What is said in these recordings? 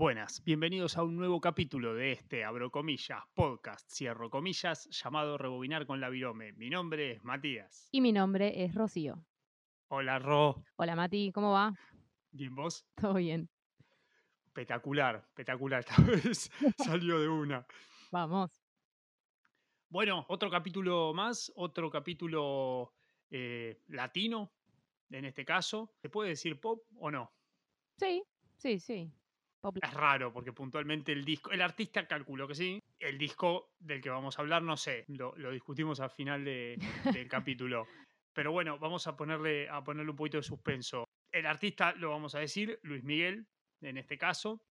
Buenas, bienvenidos a un nuevo capítulo de este, abro comillas, podcast, cierro comillas, llamado Rebobinar con la Virome. Mi nombre es Matías. Y mi nombre es Rocío. Hola, Ro. Hola Mati, ¿cómo va? ¿Bien vos? Todo bien. Espectacular, espectacular. Esta vez salió de una. Vamos. Bueno, otro capítulo más, otro capítulo eh, latino, en este caso. ¿Se puede decir pop o no? Sí, sí, sí. Es raro porque puntualmente el disco, el artista calculo que sí, el disco del que vamos a hablar no sé, lo, lo discutimos al final de- del capítulo. Pero bueno, vamos a ponerle, a ponerle un poquito de suspenso. El artista lo vamos a decir, Luis Miguel, en este caso.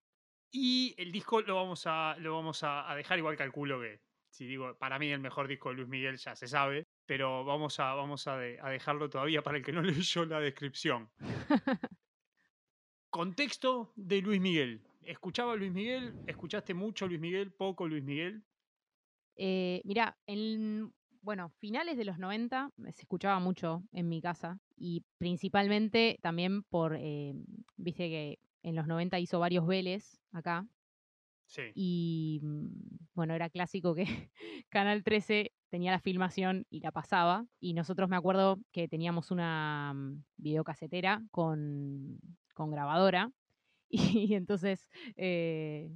Y el disco lo vamos a, lo vamos a, a dejar igual calculo que, si digo, para mí el mejor disco de Luis Miguel ya se sabe, pero vamos a, vamos a, de- a dejarlo todavía para el que no leyó la descripción. Contexto de Luis Miguel. ¿Escuchaba a Luis Miguel? ¿Escuchaste mucho Luis Miguel? ¿Poco Luis Miguel? Eh, mira, en bueno, finales de los 90 se escuchaba mucho en mi casa y principalmente también por, eh, viste que en los 90 hizo varios Vélez acá Sí. y bueno, era clásico que Canal 13 tenía la filmación y la pasaba y nosotros me acuerdo que teníamos una mm, videocasetera con, con grabadora y, entonces eh,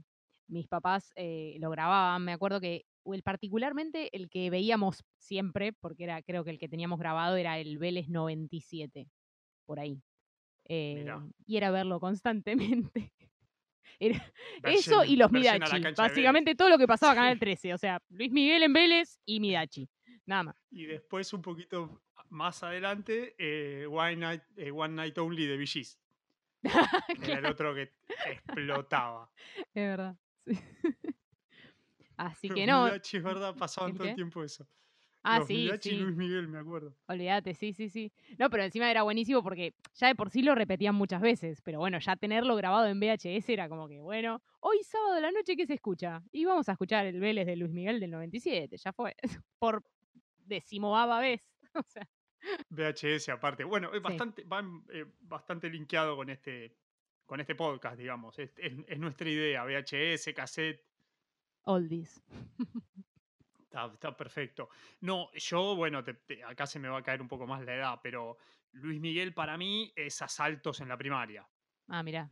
mis papás eh, lo grababan, me acuerdo que el particularmente el que veíamos siempre, porque era creo que el que teníamos grabado era el Vélez 97, por ahí. Eh, y era verlo constantemente. Era- eso y los Midachi. Básicamente todo lo que pasaba Canal Sí. 13. O sea, Luis Miguel en Vélez y Midachi. Nada más. Y después, un poquito más adelante, eh, One, Night, eh, One Night Only de VGs. Era el otro que explotaba. Es verdad. sí. Así que no. Midachi, es verdad, pasaban ¿El todo el tiempo eso. Ah, Los sí, Midachi y sí. Luis Miguel, me acuerdo. Olvídate, sí, sí, sí. No, pero encima era buenísimo porque ya de por sí lo repetían muchas veces. Pero bueno, ya tenerlo grabado en VHS era como que, bueno, hoy sábado de la noche, ¿qué se escucha? Y vamos a escuchar el Vélez de Luis Miguel del 97. Ya fue. Por decimoava vez. O sea, VHS aparte. Bueno, es Sí. bastante, va eh, bastante linkeado con este, con este podcast, digamos. Es, es- es nuestra idea. VHS, cassette, oldies. Está, está perfecto. No, yo, bueno, te- te- acá se me va a caer un poco más la edad, pero Luis Miguel para mí es asaltos en la primaria. Ah, mira.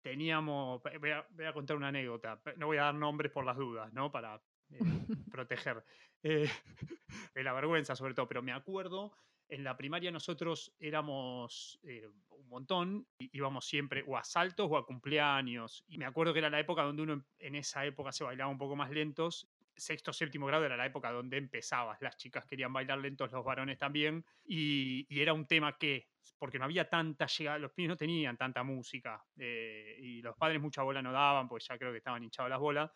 Teníamos, voy a, voy a contar una anécdota, no voy a dar nombres por las dudas, ¿no? Para eh, proteger eh, de la vergüenza sobre todo, pero me acuerdo, en la primaria nosotros éramos eh, un montón, íbamos siempre o a saltos o a cumpleaños, y me acuerdo que era la época donde uno en- en esa época se bailaba un poco más lentos, sexto, séptimo grado era la época donde empezabas, las chicas querían bailar lentos, los varones también, y, y era un tema que, porque no había tanta llegada, los pibes no tenían tanta música, eh, y los padres mucha bola no daban, pues ya creo que estaban hinchados las bolas,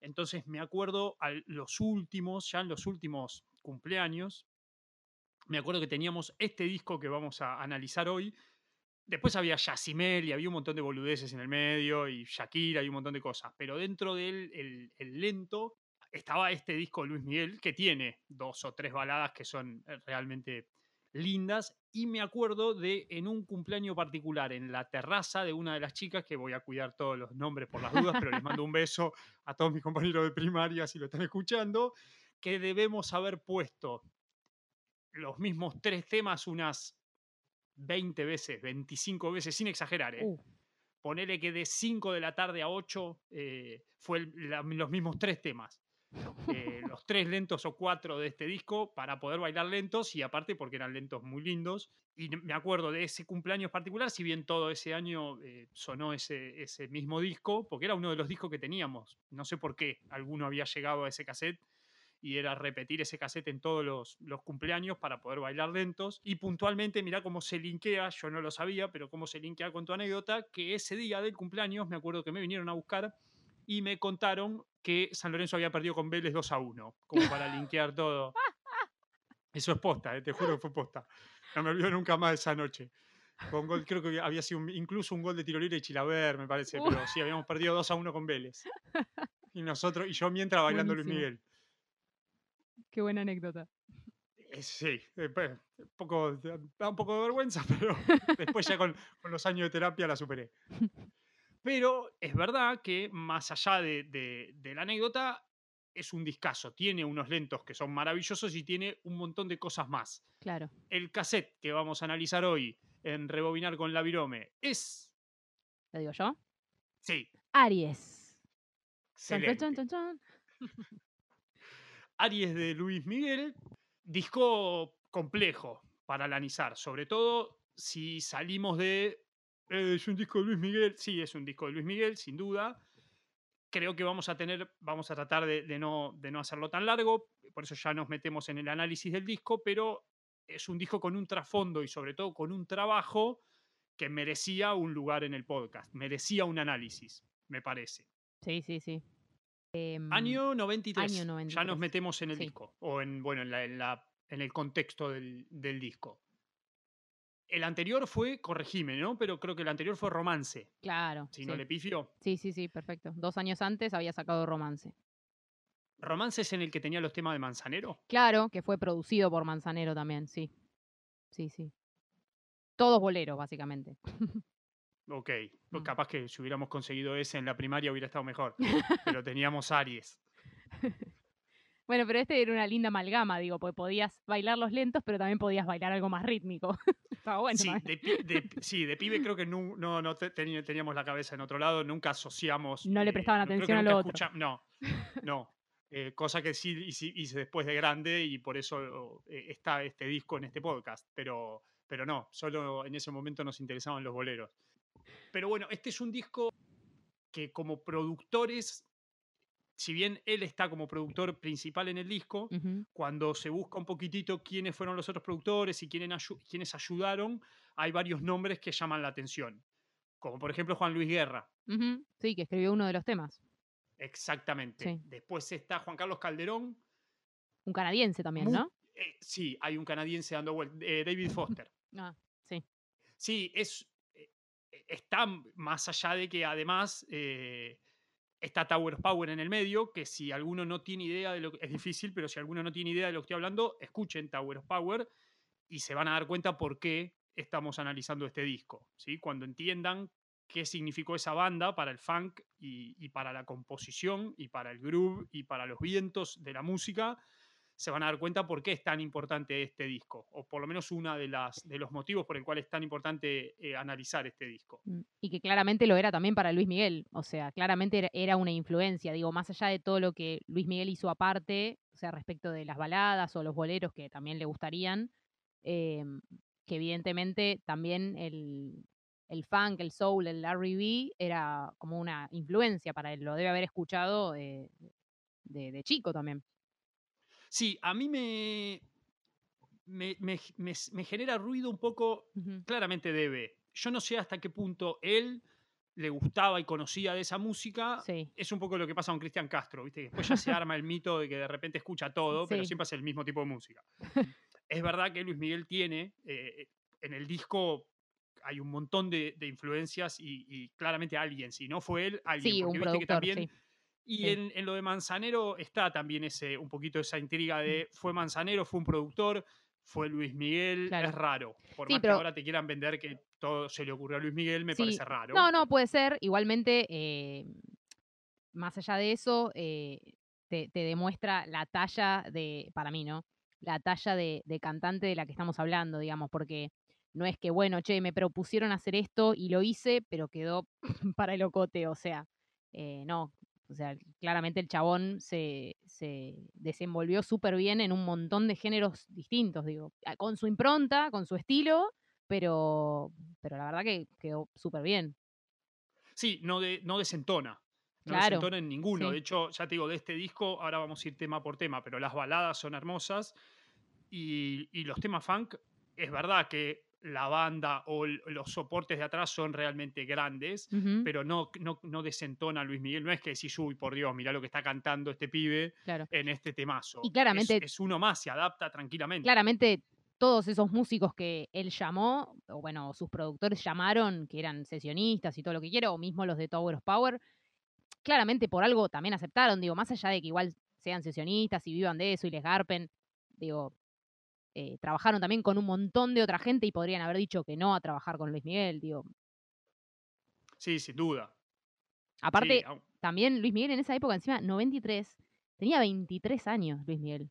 entonces me acuerdo a los últimos, ya en los últimos cumpleaños, me acuerdo que teníamos este disco que vamos a analizar hoy. Después había Yacimel y había un montón de boludeces en el medio y Shakira y un montón de cosas. Pero dentro del el, el lento estaba este disco de Luis Miguel que tiene dos o tres baladas que son eh, realmente lindas. Y me acuerdo de en un cumpleaños particular en la terraza de una de las chicas, que voy a cuidar todos los nombres por las dudas, pero les mando un beso a todos mis compañeros de primaria si lo están escuchando, que debemos haber puesto los mismos tres temas unas 20 veces, 25 veces, sin exagerar, ¿eh? Uh, Ponele que de 5 de la tarde a 8 eh, fue el- la- los mismos tres temas. Eh, los tres lentos o cuatro de este disco para poder bailar lentos y aparte porque eran lentos muy lindos. Y me acuerdo de ese cumpleaños particular, si bien todo ese año eh, sonó ese, ese mismo disco, porque era uno de los discos que teníamos. No sé por qué alguno había llegado a ese cassette y era repetir ese cassette en todos los, los cumpleaños para poder bailar lentos. Y puntualmente, mirá cómo se linkea, yo no lo sabía, pero cómo se linkea con tu anécdota, que ese día del cumpleaños me acuerdo que me vinieron a buscar y me contaron que San Lorenzo había perdido con Vélez 2 a 1, como para linkear todo. Eso es posta, eh, te juro que fue posta. No me olvido nunca más de esa noche. Con gol, creo que había sido un- incluso un gol de tiro libre de Chilaver, me parece, pero sí, habíamos perdido 2 a 1 con Vélez. Y nosotros, y yo mientras bailando Luis Buenísimo. Miguel. qué buena anécdota. Eh, Sí, eh, pues, un poco, da un poco de vergüenza, pero después ya con, con los años de terapia la superé. Pero es verdad que más allá de, de- de la anécdota, es un discazo. Tiene unos lentos que son maravillosos y tiene un montón de cosas más. Claro. El cassette que vamos a analizar hoy en Rebobinar con la Virome es. ¿Lo digo yo? Sí, Aries. Excelente. chan, chan, chan. Aries de Luis Miguel, disco complejo para analizar, sobre todo si salimos de "Eh, es un disco de Luis Miguel, sí, es un disco de Luis Miguel, sin duda. Creo que vamos a tener, vamos a tratar de, de no, de no hacerlo tan largo, por eso ya nos metemos en el análisis del disco, pero es un disco con un trasfondo y sobre todo con un trabajo que merecía un lugar en el podcast, merecía un análisis, me parece. Sí, sí, sí. Em, Año 93. año Ya 93, nos metemos en el sí. disco. O en, bueno, en, la- en la- en el contexto del, del disco. El anterior fue, corregime, ¿no? Pero creo que el anterior fue romance. Claro. Si sí. no le pifio. sí, sí, sí, perfecto. Dos años antes había sacado romance. Romance es en el que tenía los temas de Manzanero. Claro, que fue producido por Manzanero también, sí. Sí, sí. Todos boleros, básicamente. Ok. Pues Mm. capaz que si hubiéramos conseguido ese en la primaria hubiera estado mejor. Pero teníamos Aries. Bueno, pero este era una linda amalgama, digo, porque podías bailar los lentos, pero también podías bailar algo más rítmico. Estaba bueno. sí, de, de- sí, de pibe creo que no, no te- teni- teníamos la cabeza en otro lado, nunca asociamos. No le eh, prestaban atención a lo otro. no, no. Eh, cosa que sí hice, hice después de grande y por eso eh, está este disco en este podcast. Pero, pero no, solo en ese momento nos interesaban los boleros. Pero bueno, este es un disco que como productores, si bien él está como productor principal en el disco, cuando se busca un poquitito quiénes fueron los otros productores y quiénes, ayu- quiénes ayudaron, hay varios nombres que llaman la atención. Como por ejemplo Juan Luis Guerra. Sí, que escribió uno de los temas. Exactamente. Sí. Después está Juan Carlos Calderón. Un canadiense también, ¿no? eh, sí, hay un canadiense dando vueltas. David Foster. Ah, sí. Sí, es, eh, está más allá de que además eh, está Tower of Power en el medio, que si alguno no tiene idea de lo que es difícil, pero si alguno no tiene idea de lo que estoy hablando, escuchen Tower of Power y se van a dar cuenta por qué estamos analizando este disco. ¿sí? Cuando entiendan qué significó esa banda para el funk y, y para la composición y para el groove y para los vientos de la música, se van a dar cuenta por qué es tan importante este disco, o por lo menos uno de, las, de los motivos por el cual es tan importante eh, analizar este disco. Mm, Y que claramente lo era también para Luis Miguel. O sea, claramente era- una influencia. Digo, más allá de todo lo que Luis Miguel hizo aparte, o sea, respecto de las baladas o los boleros que también le gustarían, em, que evidentemente también el, el funk, el soul, el R&B era como una influencia para él. Lo debe haber escuchado eh, de, de chico también. Sí, a mí me, me, me- me- me genera ruido un poco, claramente debe. Yo no sé hasta qué punto él le gustaba y conocía de esa música. Sí. Es un poco lo que pasa con Cristian Castro, ¿viste? Que Después ya se arma el mito de que de repente escucha todo, pero siempre hace el mismo tipo de música. es verdad que Luis Miguel tiene, eh, en el disco hay un montón de, de influencias y, y claramente alguien, si no fue él, alguien. Sí, porque un viste que también. Y Sí. en, en lo de Manzanero está también ese, un poquito esa intriga de fue Manzanero, fue un productor, fue Luis Miguel, Claro. es raro. Por Sí, más pero- que ahora te quieran vender que todo se le ocurrió a Luis Miguel, me Sí. parece raro. No, no, puede ser. Igualmente, eh, más allá de eso, eh, te, te demuestra la talla de, para mí, ¿no? La talla de, de cantante de la que estamos hablando, digamos, porque no es que, bueno, che, me propusieron hacer esto y lo hice, pero quedó para el ocote, o sea, eh, no. O sea, claramente el chabón se, se desenvolvió súper bien en un montón de géneros distintos, digo, con su impronta, con su estilo, pero, pero la verdad que quedó súper bien. Sí, no, de, no desentona. No Claro, desentona en ninguno. sí. De hecho, ya te digo, de este disco, ahora vamos a ir tema por tema, pero las baladas son hermosas y, y los temas funk, es verdad que la banda o los soportes de atrás son realmente grandes, pero no, no, no desentona a Luis Miguel. No es que decís, uy, por Dios, mirá lo que está cantando este pibe claro. en este temazo. Y Es- claramente- Es, uno más, se adapta tranquilamente. Claramente todos esos músicos que él llamó, o bueno, sus productores llamaron, que eran sesionistas y todo lo que quiera, o mismo los de Tower of Power, claramente por algo también aceptaron, digo, más allá de que igual sean sesionistas y vivan de eso y les garpen, digo, eh, trabajaron también con un montón de otra gente y podrían haber dicho que no a trabajar con Luis Miguel, digo, Sí, sin duda. Aparte, también Luis Miguel en esa época, encima, 93, tenía 23 años Luis Miguel.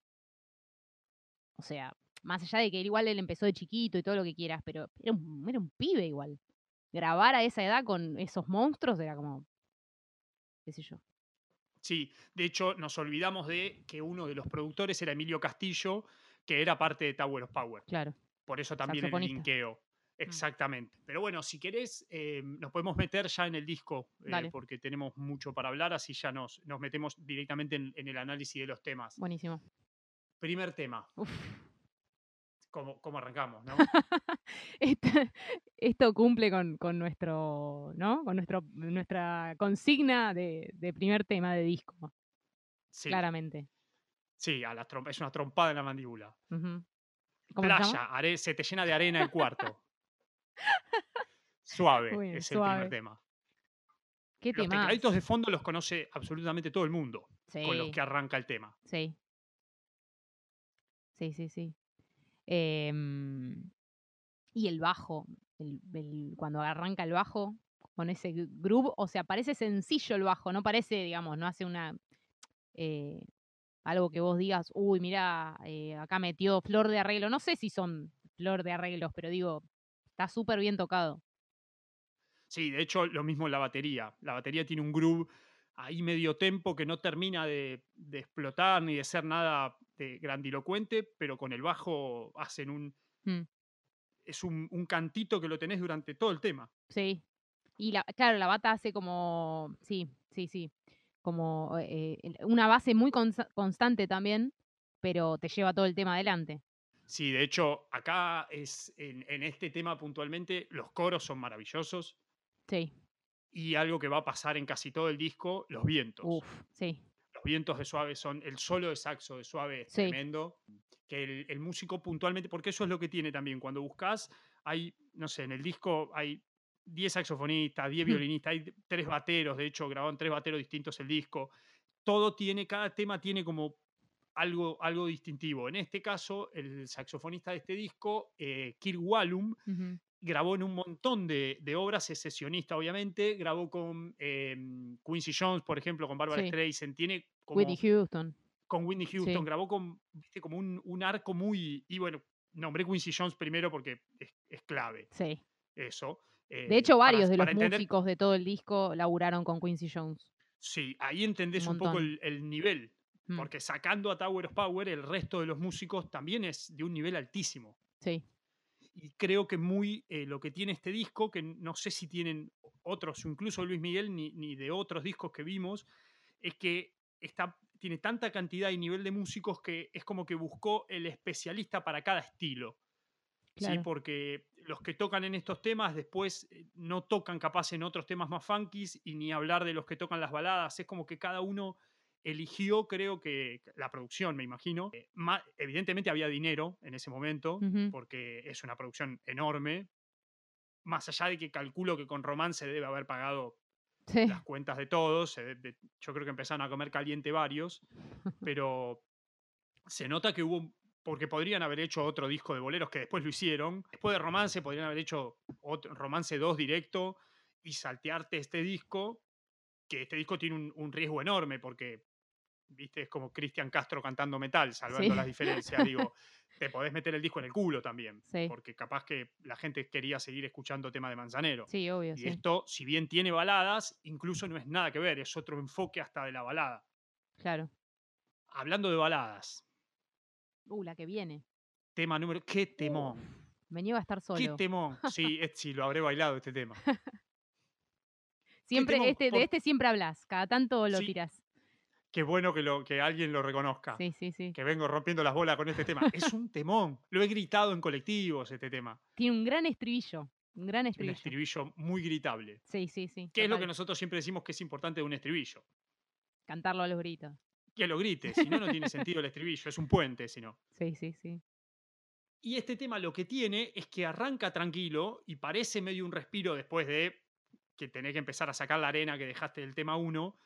O sea, más allá de que él igual él empezó de chiquito y todo lo que quieras, pero era un, era un pibe igual. Grabar a esa edad con esos monstruos era como, qué sé yo. Sí, de hecho nos olvidamos de que uno de los productores era Emilio Castillo, que era parte de Tower of Power. Claro. Por eso también el linkeo. Exactamente. Pero bueno, si querés, eh, nos podemos meter ya en el disco, eh, porque tenemos mucho para hablar, así ya nos, nos metemos directamente en, en el análisis de los temas. Buenísimo. Primer tema, Uf. ¿cómo, cómo arrancamos? ¿no? Esto, esto cumple con, con nuestro, ¿no? Con nuestro, nuestra consigna de, de primer tema de disco, Sí, claramente. Sí a la trompa, es una trompada en la mandíbula. Playa, are- se te llena de arena el cuarto. Suave bien, es el primer tema. ¿Qué Los tema? tecladitos de fondo los conoce absolutamente todo el mundo con los que arranca el tema. Sí. Sí, sí, sí. Em, y el bajo, el- el- cuando arranca el bajo con ese gr- groove, o sea, parece sencillo el bajo, no parece, digamos, no hace una eh, algo que vos digas, uy, mira, acá metió flor de arreglo. No sé si son flor de arreglos, pero digo, está súper bien tocado. Sí, de hecho, lo mismo en la batería. La batería tiene un groove ahí medio tempo que no termina de, de explotar ni de ser nada de grandilocuente, pero con el bajo hacen un. Mm. Es un, un cantito que lo tenés durante todo el tema. Sí. Y la, claro, la bata hace como, sí, sí, sí, como eh, el- una base muy constante también, pero te lleva todo el tema adelante. Sí, de hecho, acá es en, en este tema puntualmente, los coros son maravillosos Sí, y algo que va a pasar en casi todo el disco, los vientos. uff, sí, Los vientos de Suave son, el solo de saxo de Suave es Sí. tremendo. Que el, el músico puntualmente, porque eso es lo que tiene también, cuando buscas, hay, no sé, en el disco hay 10 saxofonistas, 10 Hmm. violinistas, hay tres bateros, de hecho grabaron tres bateros distintos el disco. Todo tiene, cada tema tiene como algo, algo distintivo. En este caso, el saxofonista de este disco, eh, Kirk Wallum, grabó en un montón de, de obras, es sesionista obviamente, grabó con eh, Quincy Jones, por ejemplo, con Barbara Sí. Streisand, tiene como Whitney Houston. con Whitney Houston, Sí. grabó con, viste, como un, un arco muy, y bueno, nombré Quincy Jones primero porque es, es clave Sí. eso. De eh, hecho, para- varios de los entender- músicos de todo el disco laburaron con Quincy Jones. Sí, ahí entendés un, poco el nivel, Mm, porque sacando a Tower of Power, el resto de los músicos también es de un nivel altísimo. Sí, y creo que muy eh, lo que tiene este disco, que no sé si tienen otros, incluso Luis Miguel, ni, ni de otros discos que vimos, es que está, tiene tanta cantidad y nivel de músicos que es como que buscó el especialista para cada estilo. ¿Sí? Porque los que tocan en estos temas después eh, no tocan capaz en otros temas más funkies y ni hablar de los que tocan las baladas. Es como que cada uno eligió, creo que la producción, me imagino. eh, evidentemente había dinero en ese momento, porque es una producción enorme. Más allá de que calculo que con Romance debe haber pagado Sí, las cuentas de todos. se yo creo que empezaron a comer caliente varios, pero se nota que hubo, porque podrían haber hecho otro disco de boleros que después lo hicieron. Después de Romance podrían haber hecho otro, Romance 2 directo y saltearte este disco, que este disco tiene un, un riesgo enorme porque, viste, es como Cristian Castro cantando metal, salvando Sí. las diferencias. Digo, te podés meter el disco en el culo también, Sí. porque capaz que la gente quería seguir escuchando tema de Manzanero. sí, obvio, Y sí. esto, si bien tiene baladas, incluso no es nada que ver, es otro enfoque hasta de la balada. Claro. Hablando de baladas, Uh, la que viene. tema número. ¡Qué temón! Me niego a estar ¡Qué solo. temón! Sí, es- sí, lo habré bailado este tema. Siempre, temón, este, por- de este siempre hablas, cada tanto lo Sí. tirás. Qué bueno que, lo, que alguien lo reconozca. Sí, sí, sí. Que vengo rompiendo las bolas con este tema. Es un temón. Lo he gritado en colectivos este tema. Tiene un gran estribillo. Un gran Un estribillo. estribillo muy gritable. Sí, sí, sí. ¿Qué es lo que nosotros siempre decimos que es importante de un estribillo? Cantarlo a los gritos. Que lo grite, si no, no tiene sentido el estribillo. Es un puente, si no. Sí, sí, sí. Y este tema lo que tiene es que arranca tranquilo y parece medio un respiro después de que tenés que empezar a sacar la arena que dejaste del tema 1.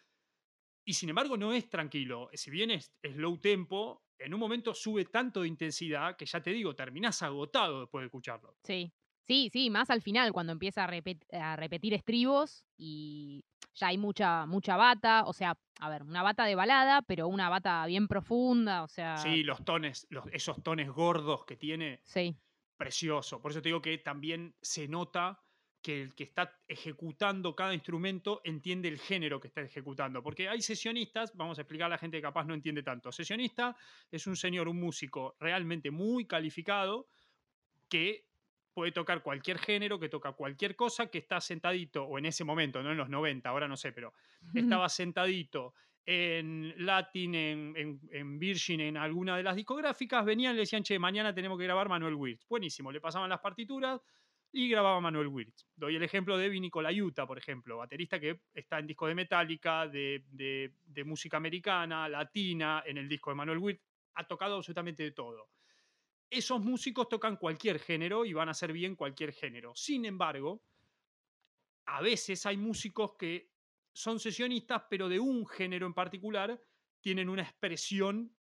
Y sin embargo no es tranquilo. Si bien es, es low tempo, en un momento sube tanto de intensidad que ya te digo, terminás agotado después de escucharlo. Sí. Sí, sí, más al final, cuando empieza a, repet- a repetir estribos y ya hay mucha, mucha bata, o sea, a ver, una bata de balada, pero una bata bien profunda, o sea. Sí, los tones, los, esos tones gordos que tiene. Sí. Precioso. Por eso te digo que también se nota que el que está ejecutando cada instrumento entiende el género que está ejecutando. Porque hay sesionistas, vamos a explicar a la gente que capaz no entiende tanto. Sesionista es un señor, un músico realmente muy calificado que puede tocar cualquier género, que toca cualquier cosa, que está sentadito, o en ese momento, no en los 90, ahora no sé, pero estaba sentadito en Latin, en, en, Virgin, en alguna de las discográficas, venían y le decían, che, mañana tenemos que grabar Manuel Wirtz. Buenísimo, le pasaban las partituras, y grababa Manuel Wirtz. Doy el ejemplo de Vinny Colaiuta, por ejemplo, baterista que está en disco de Metallica, de, de, música americana, latina, en el disco de Manuel Wirtz, ha tocado absolutamente de todo. Esos músicos tocan cualquier género y van a hacer bien cualquier género. Sin embargo, a veces hay músicos que son sesionistas, pero de un género en particular tienen una expresión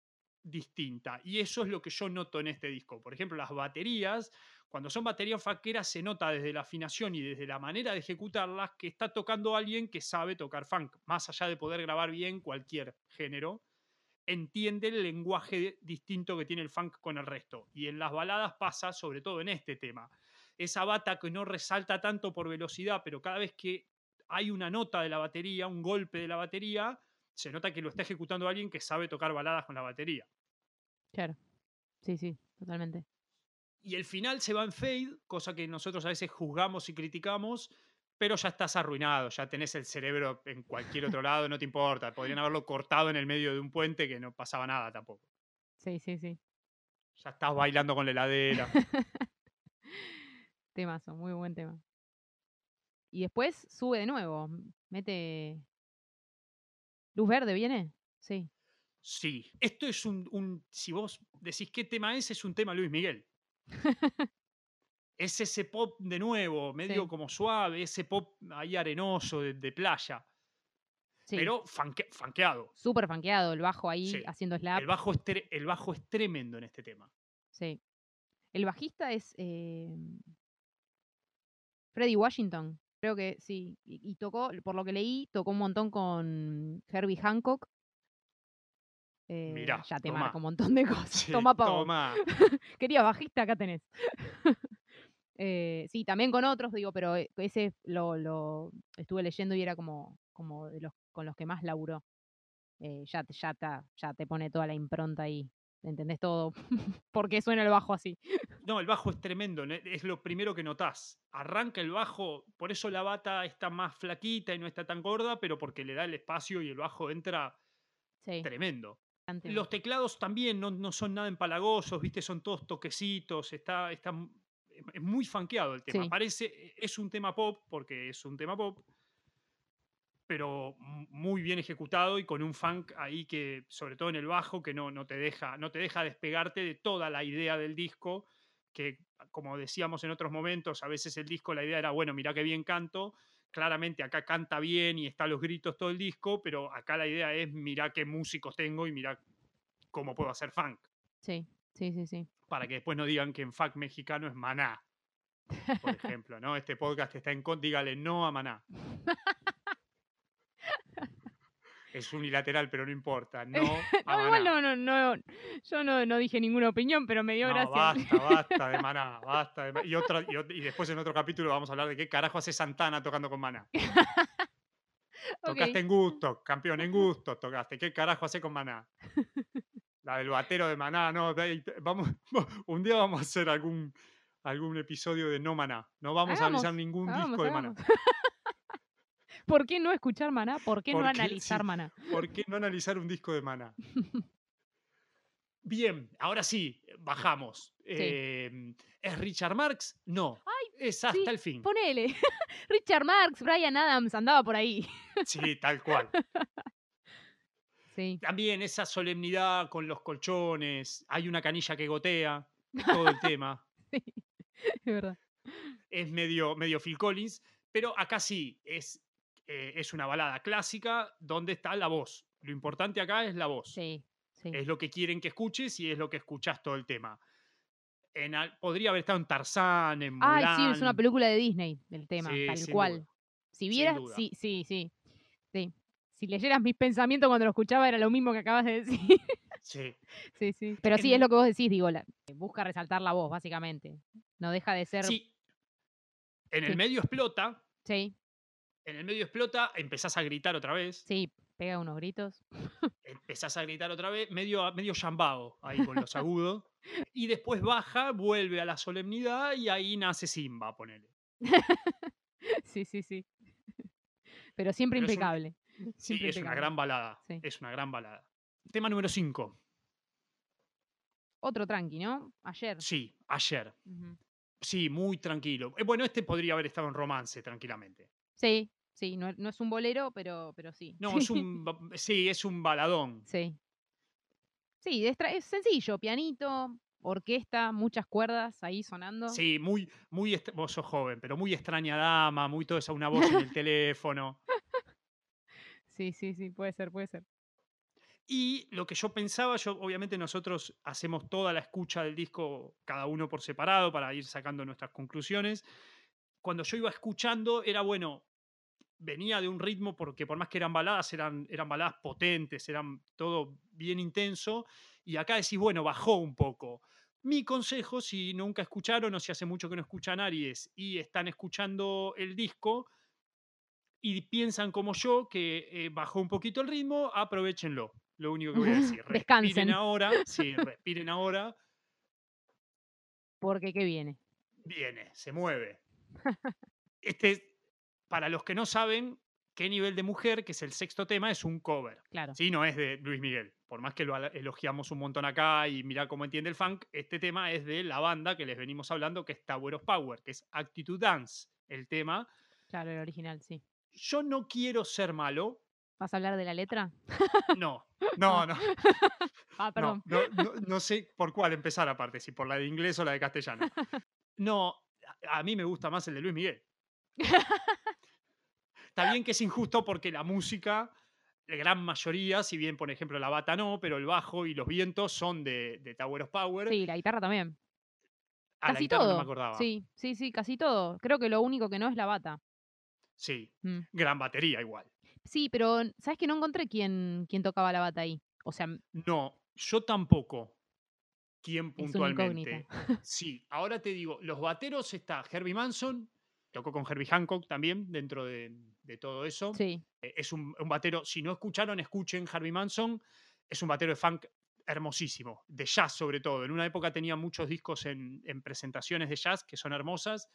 distinta. Y eso es lo que yo noto en este disco. Por ejemplo, las baterías cuando son baterías faqueras se nota desde la afinación y desde la manera de ejecutarlas que está tocando alguien que sabe tocar funk, más allá de poder grabar bien cualquier género, entiende el lenguaje distinto que tiene el funk con el resto. Y en las baladas pasa sobre todo en este tema. Esa bata que no resalta tanto por velocidad, pero cada vez que hay una nota de la batería, un golpe de la batería, se nota que lo está ejecutando alguien que sabe tocar baladas con la batería. Claro. Sí, sí, totalmente y el final se va en fade, cosa que nosotros a veces juzgamos y criticamos, pero ya estás arruinado, ya tenés el cerebro en cualquier otro lado, no te importa. Podrían haberlo cortado en el medio de un puente que no pasaba nada tampoco. Sí, sí, sí. Ya estás bailando con la heladera. Temazo, muy buen tema. Y después sube de nuevo, mete... ¿Luz verde viene? Sí. Sí, esto es un, un, si vos decís qué tema es, es un tema Luis Miguel. es ese pop de nuevo, medio como suave, ese pop ahí arenoso de, playa. Pero fanqueado. Súper fanqueado, el bajo ahí haciendo slap. El bajo, es el bajo es tremendo en este tema. Sí. El bajista es eh, Freddie Washington. Creo que sí. Y, tocó, por lo que leí, tocó un montón con Herbie Hancock eh, ya te marco un montón de cosas. toma, Pau. Quería bajista, acá tenés. Eh, sí, también con otros, digo, pero eh, ese lo, estuve leyendo y era como, como de los con los que más laburó. ya, ya, ya te pone toda la impronta ahí. ¿Entendés todo? ¿Por qué suena el bajo así? No, el bajo es tremendo, es lo primero que notás. Arranca el bajo, por eso la bata está más flaquita y no está tan gorda, pero porque le da el espacio y el bajo entra tremendo. Los teclados también no, son nada empalagosos, ¿viste? Son todos toquecitos, está, está es muy fanqueado el tema. Parece, es un tema pop, porque es un tema pop, pero muy bien ejecutado y con un funk ahí que, sobre todo en el bajo, que no, no, te, deja, no te deja despegarte de toda la idea del disco, que como decíamos en otros momentos, a veces el disco la idea era, bueno, mira qué bien canto, claramente acá canta bien y está los gritos todo el disco, pero acá la idea es mira qué músicos tengo y mira cómo puedo hacer funk. Sí, sí, sí, sí. Para que después no digan que en funk mexicano es maná. Por ejemplo, ¿no? Este podcast está en contra, dígale no a maná. es unilateral, pero no importa. No, no, no, no, yo no, dije ninguna opinión, pero me dio no, gracia. Basta, basta de maná, basta de Y, otra, y, después en otro capítulo vamos a hablar de qué carajo hace Santana tocando con maná. Tocaste en gusto, campeón, en gusto tocaste. ¿Qué carajo hace con maná? La del batero de maná, no. Vamos, un día vamos a hacer algún, algún episodio de no maná. No vamos a analizar ningún disco de maná. ¿Por qué no escuchar Maná? ¿Por qué no analizar Maná? ¿Por qué no analizar un disco de Maná? Bien, ahora sí, bajamos. Em, ¿Es Richard Marx? No. es hasta el fin. Ponele. Richard Marx, Brian Adams, andaba por ahí. sí, tal cual. Sí. También esa solemnidad con los colchones, hay una canilla que gotea, todo el tema. Sí, es verdad. Es medio, medio Phil Collins, pero acá sí, es eh, es una balada clásica donde está la voz. Lo importante acá es la voz. Sí, Es lo que quieren que escuches y es lo que escuchas todo el tema. En, podría haber estado en Tarzán, en Mulan. Ay, sí, es una película de Disney del tema, tal cual. Si vieras, sí, sí, sí. Sí. Si leyeras mis pensamientos cuando lo escuchaba, era lo mismo que acabas de decir. Sí. sí, sí. Pero sí, es lo que vos decís, digo, la- busca resaltar la voz, básicamente. No deja de ser. Sí. En el Sí. medio explota, Sí, en el medio explota, empezás a gritar otra vez, sí, pega unos gritos. empezás a gritar otra vez, medio, medio chambado ahí con los agudos, y después baja, vuelve a la solemnidad y ahí nace Simba, ponele. sí, sí, sí. Pero siempre Pero impecable. Sí, es una gran balada, Sí. es una gran balada. Tema número 5. Otro tranqui, ¿no? Ayer. Sí, ayer. Sí, muy tranquilo. Eh, Bueno, este podría haber estado en romance tranquilamente. Sí, sí, no, no es un bolero, pero, pero sí. No, es un, sí, es un baladón. Sí. Sí, es, es sencillo, pianito, orquesta, muchas cuerdas ahí sonando. Sí, muy, muy, vos sos joven, pero muy extraña dama, muy toda esa una voz en el teléfono. Sí, sí, sí, puede ser, puede ser. Y lo que yo pensaba, yo obviamente nosotros hacemos toda la escucha del disco cada uno por separado para ir sacando nuestras conclusiones. Cuando yo iba escuchando era bueno, venía de un ritmo porque por más que eran baladas, eran, eran baladas potentes, eran todo bien intenso. Y acá decís, bueno, bajó un poco. Mi consejo, si nunca escucharon o si hace mucho que no escuchan Aries y están escuchando el disco y piensan como yo que eh, bajó un poquito el ritmo, aprovechenlo. Lo único que voy a decir. Descansen. Respiren ahora, sí, respiren ahora. Porque qué viene. Viene, se mueve. Este, para los que no saben, qué nivel de mujer, que es el sexto tema, es un cover. Claro. Sí, no es de Luis Miguel. Por más que lo elogiamos un montón acá y mira cómo entiende el funk, este tema es de la banda que les venimos hablando, que es Tower of Power, que es Attitude Dance, el tema. Claro, el original, sí. Yo no quiero ser malo. ¿Vas a hablar de la letra? No, no, no. Ah, perdón. no, no- no sé por cuál empezar aparte, si por la de inglés o la de castellano. No, a, mí me gusta más el de Luis Miguel. Está bien que es injusto porque la música, la gran mayoría, si bien por ejemplo la bata no, pero el bajo y los vientos son de, de Tower of Power. Sí, la guitarra también. a la casi guitarra todo. no me acordaba. Sí, sí, sí, casi todo. Creo que lo único que no es la bata. Sí, Mm. gran batería igual. Sí, pero ¿sabes que no encontré quién, quién tocaba la bata ahí? O sea, No, yo tampoco. ¿Quién puntualmente? Sí, ahora te digo, los bateros está Herbie Manson, tocó con Herbie Hancock también dentro de, de todo eso. sí, Eh, Es un, un batero, si no escucharon, escuchen Herbie Manson, es un batero de funk hermosísimo, de jazz sobre todo. En una época tenía muchos discos en, en presentaciones de jazz que son hermosas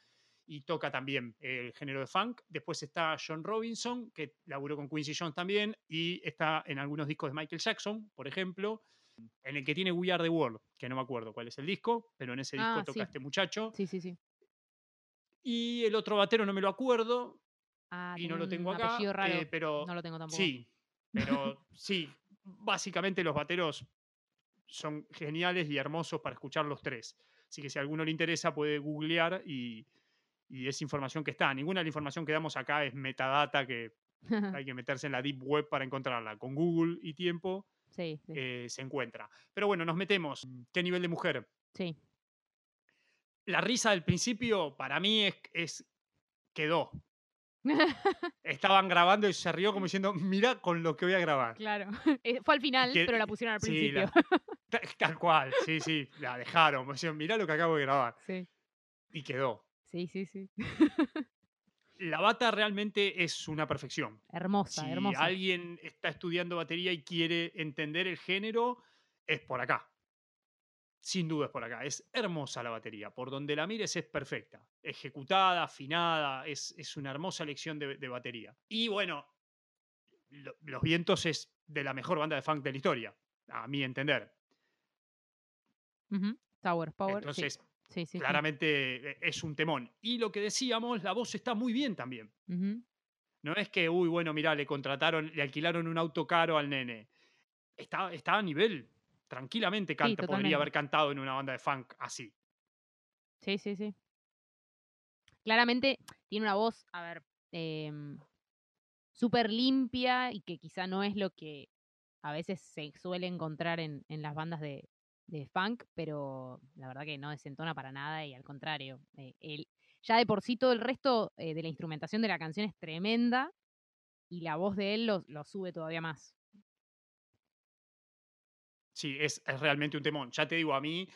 y toca también el género de funk. Después está John Robinson, que laburó con Quincy Jones también, y está en algunos discos de Michael Jackson, por ejemplo, en el que tiene We Are the World, que no me acuerdo cuál es el disco, pero en ese disco Ah, toca sí. este muchacho. sí, sí, sí. Y el otro batero no me lo acuerdo Ah, y no lo tengo acá, raro. eh, pero no lo tengo tampoco. Sí, pero sí, básicamente los bateros son geniales y hermosos para escuchar los tres. Así que si a alguno le interesa puede googlear y, y es información que está. Ninguna de la información que damos acá es metadata que hay que meterse en la deep web para encontrarla. Con Google y tiempo sí, sí, eh, se encuentra. Pero bueno, nos metemos. ¿Qué nivel de mujer? sí. La risa del principio para mí es, es quedó. Estaban grabando y se rió como diciendo, mira con lo que voy a grabar. claro. Eh, Fue al final, que- pero la pusieron al sí, principio. la- Tal cual, sí, sí, la dejaron. Mirá lo que acabo de grabar. sí, Y quedó. Sí, sí, sí. La bata realmente es una perfección. Hermosa, si hermosa. alguien está estudiando batería y quiere entender el género, es por acá. Sin duda es por acá. Es hermosa la batería. Por donde la mires es perfecta. Ejecutada, afinada, es, es una hermosa lección de, de batería. Y bueno, lo- Los Vientos es de la mejor banda de funk de la historia, a mi entender. Ujú, Tower Power. Entonces, sí, sí, sí. claramente eh, es un temón. Y lo que decíamos, la voz está muy bien también. No es que, uy, bueno, mirá, le contrataron, le alquilaron un auto caro al nene. Está, está a nivel. Tranquilamente canta, podría haber cantado en una banda de funk así. Sí, sí, sí. Claramente tiene una voz, a ver, em, súper limpia y que quizá no es lo que a veces se suele encontrar en, en las bandas de, de funk, pero la verdad que no desentona para nada y al contrario, eh, el- ya de por sí todo el resto eh, de la instrumentación de la canción es tremenda y la voz de él lo, lo sube todavía más. Sí, es, es realmente un temón. Ya te digo, a mí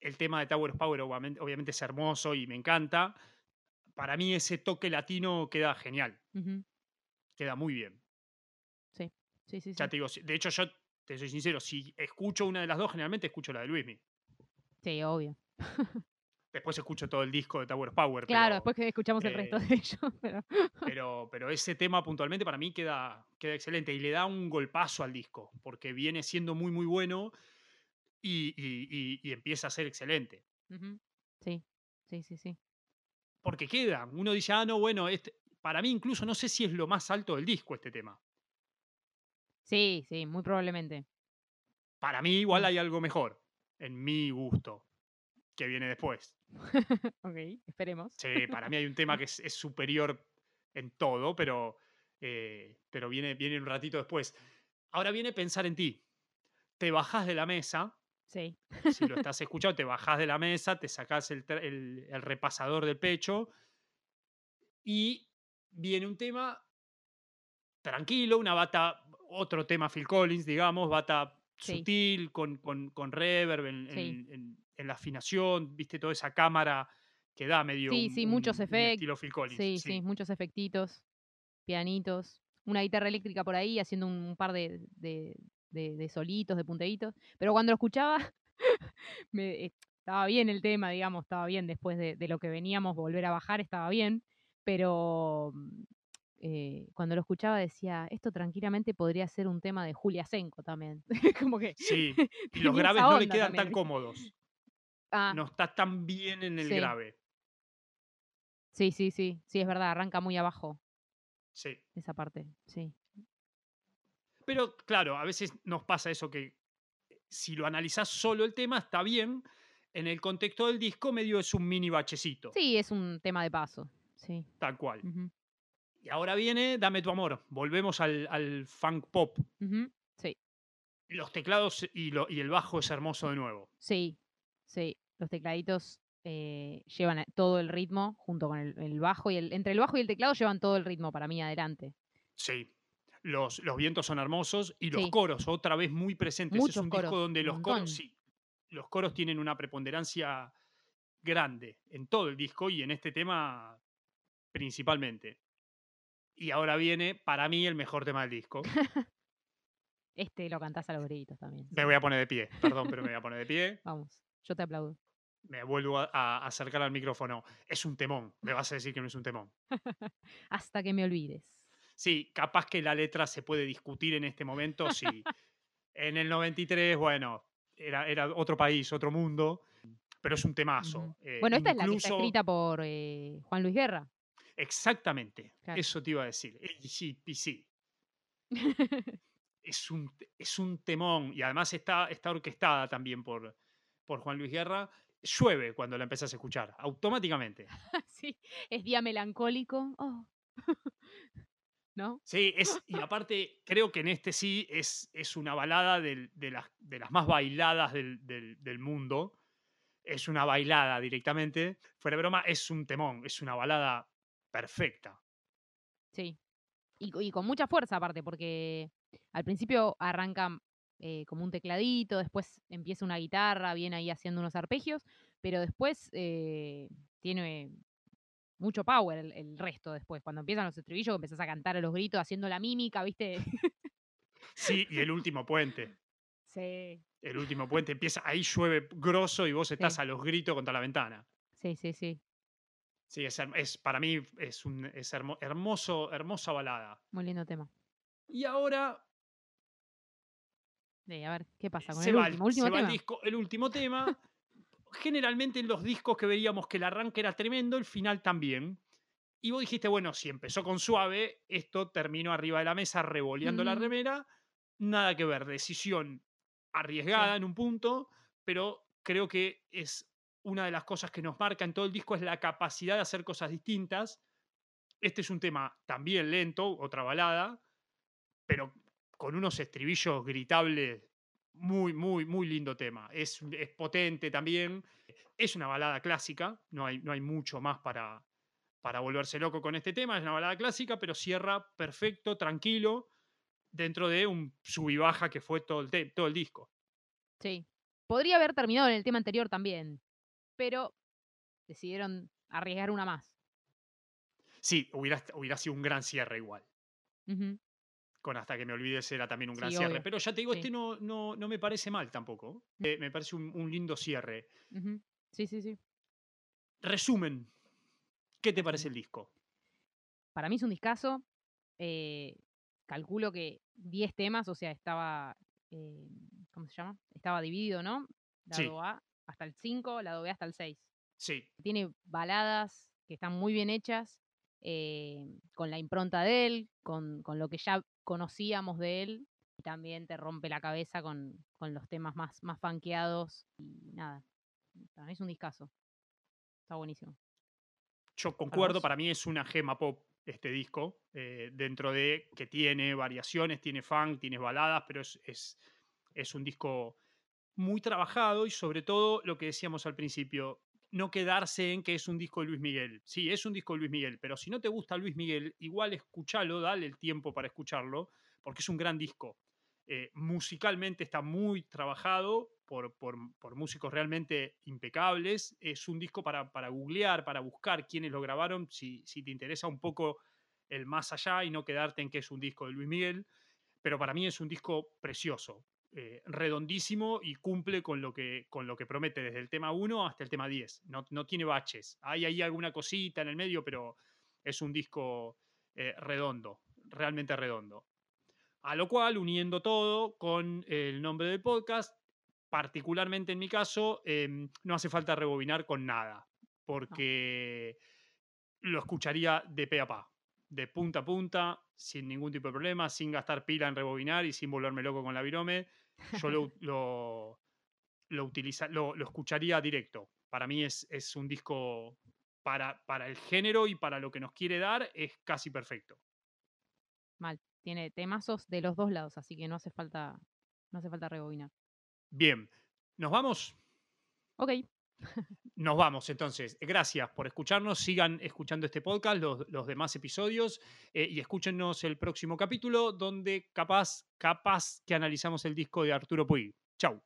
el tema de Tower of Power obviamente, obviamente es hermoso y me encanta. Para mí ese toque latino queda genial. Queda muy bien. Sí, sí, sí. Ya sí. te digo, de hecho yo te soy sincero, si escucho una de las dos, generalmente escucho la de Luismi. Sí, obvio. Después escucho todo el disco de Tower of Power. Claro, pero, después que escuchamos el resto eh, de ellos. Pero... pero, pero ese tema puntualmente para mí queda, queda excelente y le da un golpazo al disco, porque viene siendo muy, muy bueno y, y- y- y empieza a ser excelente. Sí, sí, sí, sí. Porque queda. Uno dice, ah, no, bueno, este, para mí incluso no sé si es lo más alto del disco este tema. Sí, sí, muy probablemente. Para mí igual Mm. hay algo mejor, en mi gusto, que viene después. ok, esperemos. Sí, para mí hay un tema que es, es superior en todo, pero, eh, pero viene, viene un ratito después. Ahora viene pensar en ti. Te bajás de la mesa, Sí. si lo estás escuchando, te bajás de la mesa, te sacás el, el- el repasador del pecho y viene un tema tranquilo, una bata, otro tema Phil Collins, digamos, bata Sí. sutil, con, con, con reverb en, Sí. en- en- en la afinación, viste toda esa cámara que da medio Sí, un- sí, muchos un- un efectos. estilo Phil Collins. Sí, sí, muchos efectitos, pianitos, una guitarra eléctrica por ahí haciendo un par de, de- de- de solitos, de punteitos. Pero cuando lo escuchaba, me, eh, estaba bien el tema, digamos, estaba bien después de, de lo que veníamos, volver a bajar estaba bien, pero mm, eh, cuando lo escuchaba decía, esto tranquilamente podría ser un tema de Julia Senko también. Como que Sí, y los graves no le quedan también, tan cómodos. Ah, No está tan bien en el Sí. grave. sí, sí, sí, sí, es verdad, arranca muy abajo Sí. esa parte, sí. Pero claro, a veces nos pasa eso que eh, si lo analizás solo el tema, está bien. En el contexto del disco, medio es un mini bachecito. Sí, es un tema de paso, sí. Tal cual. Y ahora viene Dame tu amor. Volvemos al, al funk pop. Sí, Los teclados y, lo- y el bajo es hermoso de nuevo. sí, sí. Los tecladitos eh, llevan todo el ritmo junto con el, el bajo y el. Entre el bajo y el teclado llevan todo el ritmo para mí adelante. Sí. Los, los vientos son hermosos y los Sí. coros, otra vez muy presentes. es Muchos un coros, disco donde los montón. coros, sí, los coros tienen una preponderancia grande en todo el disco y en este tema principalmente. Y ahora viene, para mí, el mejor tema del disco. Este lo cantás a los gritos también. Me voy a poner de pie, perdón, pero me voy a poner de pie. Vamos, yo te aplaudo. Me vuelvo a, a acercar al micrófono. Es un temón. Me vas a decir que no es un temón. Hasta que me olvides. Sí, capaz que la letra se puede discutir en este momento. Sí. en el 93, bueno, era, era otro país, otro mundo, pero es un temazo. Eh, Bueno, esta es la que está escrita por eh, Juan Luis Guerra. Exactamente, Claro. eso te iba a decir. Sí. Es un, es un temón y además está, está orquestada también por, por Juan Luis Guerra. Llueve cuando la empezás a escuchar, automáticamente. sí, es día melancólico. Oh. ¿No? Sí, es, y aparte creo que en este sí es, es una balada del- de, las, de las más bailadas del, del- del mundo. Es una bailada directamente. Fuera de broma, es un temón, es una balada perfecta. Sí. Y, co- y con mucha fuerza aparte, porque al principio arranca eh, como un tecladito, después empieza una guitarra, viene ahí haciendo unos arpegios, pero después eh, tiene mucho power el, el resto después. Cuando empiezan los estribillos, empezás a cantar a los gritos, haciendo la mímica, ¿viste? Sí, y el último puente. sí. El último puente empieza, ahí llueve grosso y vos estás a los gritos contra la ventana. Sí, sí, sí. Sí, es, para mí es un es hermo- hermoso, hermosa balada. Muy lindo tema. Y ahora Sí, a ver, ¿qué pasa con se el va, último? último se va el, disco, el último tema. Generalmente en los discos que veíamos que el arranque era tremendo, el final también. Y vos dijiste, bueno, si empezó con suave, esto terminó arriba de la mesa revoleando la remera. Nada que ver, decisión arriesgada en un punto, pero creo que es una de las cosas que nos marca en todo el disco es la capacidad de hacer cosas distintas. Este es un tema también lento, otra balada, pero con unos estribillos gritables. Muy, muy, muy lindo tema. Es, es potente también. Es una balada clásica, no hay, no hay mucho más para, para volverse loco con este tema, es una balada clásica, pero cierra perfecto, tranquilo, dentro de un sub y baja que fue todo el, todo el disco. Sí. Podría haber terminado en el tema anterior también, pero decidieron arriesgar una más. Sí, hubiera, hubiera sido un gran cierre igual. Con Hasta que me olvides era también un gran cierre. Pero ya te digo, este no, no, no, me parece mal tampoco. Eh, me parece un, lindo cierre. Sí, sí, sí. Resumen, ¿qué te parece el disco? Para mí es un discazo. Eh, calculo que 10 temas, o sea, estaba, eh, ¿cómo se llama? Estaba dividido, ¿no? Lado A hasta el 5, lado B hasta el 6. Sí. Tiene baladas que están muy bien hechas, eh, con la impronta de él, con, lo que ya conocíamos de él. Y también te rompe la cabeza con, los temas más, más funkeados. Y nada, para mí es un discazo. Está buenísimo. Yo concuerdo, para, mí es una gema pop este disco, eh, dentro de que tiene variaciones, tiene funk, tiene baladas, pero es, es, es un disco muy trabajado y sobre todo lo que decíamos al principio, no quedarse en que es un disco de Luis Miguel. Sí, es un disco de Luis Miguel, pero si no te gusta Luis Miguel, igual escúchalo, dale el tiempo para escucharlo, porque es un gran disco. Eh, musicalmente está muy trabajado por, músicos realmente impecables. Es un disco para, para googlear, para buscar quiénes lo grabaron, si, si te interesa un poco el más allá y no quedarte en que es un disco de Luis Miguel. Pero para mí es un disco precioso. Eh, redondísimo y cumple con lo, que, con lo que promete desde el tema 1 hasta el tema 10. No, no, tiene baches. Hay ahí alguna cosita en el medio, pero es un disco eh, redondo, realmente redondo. A lo cual, uniendo todo con el nombre del podcast, particularmente en mi caso, em, no hace falta rebobinar con nada, porque lo escucharía de pe a pa, de punta a punta, sin ningún tipo de problema, sin gastar pila en rebobinar y sin volverme loco con la virome yo lo, lo, utiliza, lo, escucharía directo. Para mí es, es un disco para, para, el género y para lo que nos quiere dar, es casi perfecto. Mal. Tiene temazos de los dos lados, así que no hace falta, no hace falta rebobinar. Bien. ¿Nos vamos? Ok. Nos vamos entonces. Gracias por escucharnos. Sigan escuchando este podcast, los, demás episodios eh, y escúchenos el próximo capítulo donde capaz, capaz que analizamos el disco de Arturo Puig. Chau.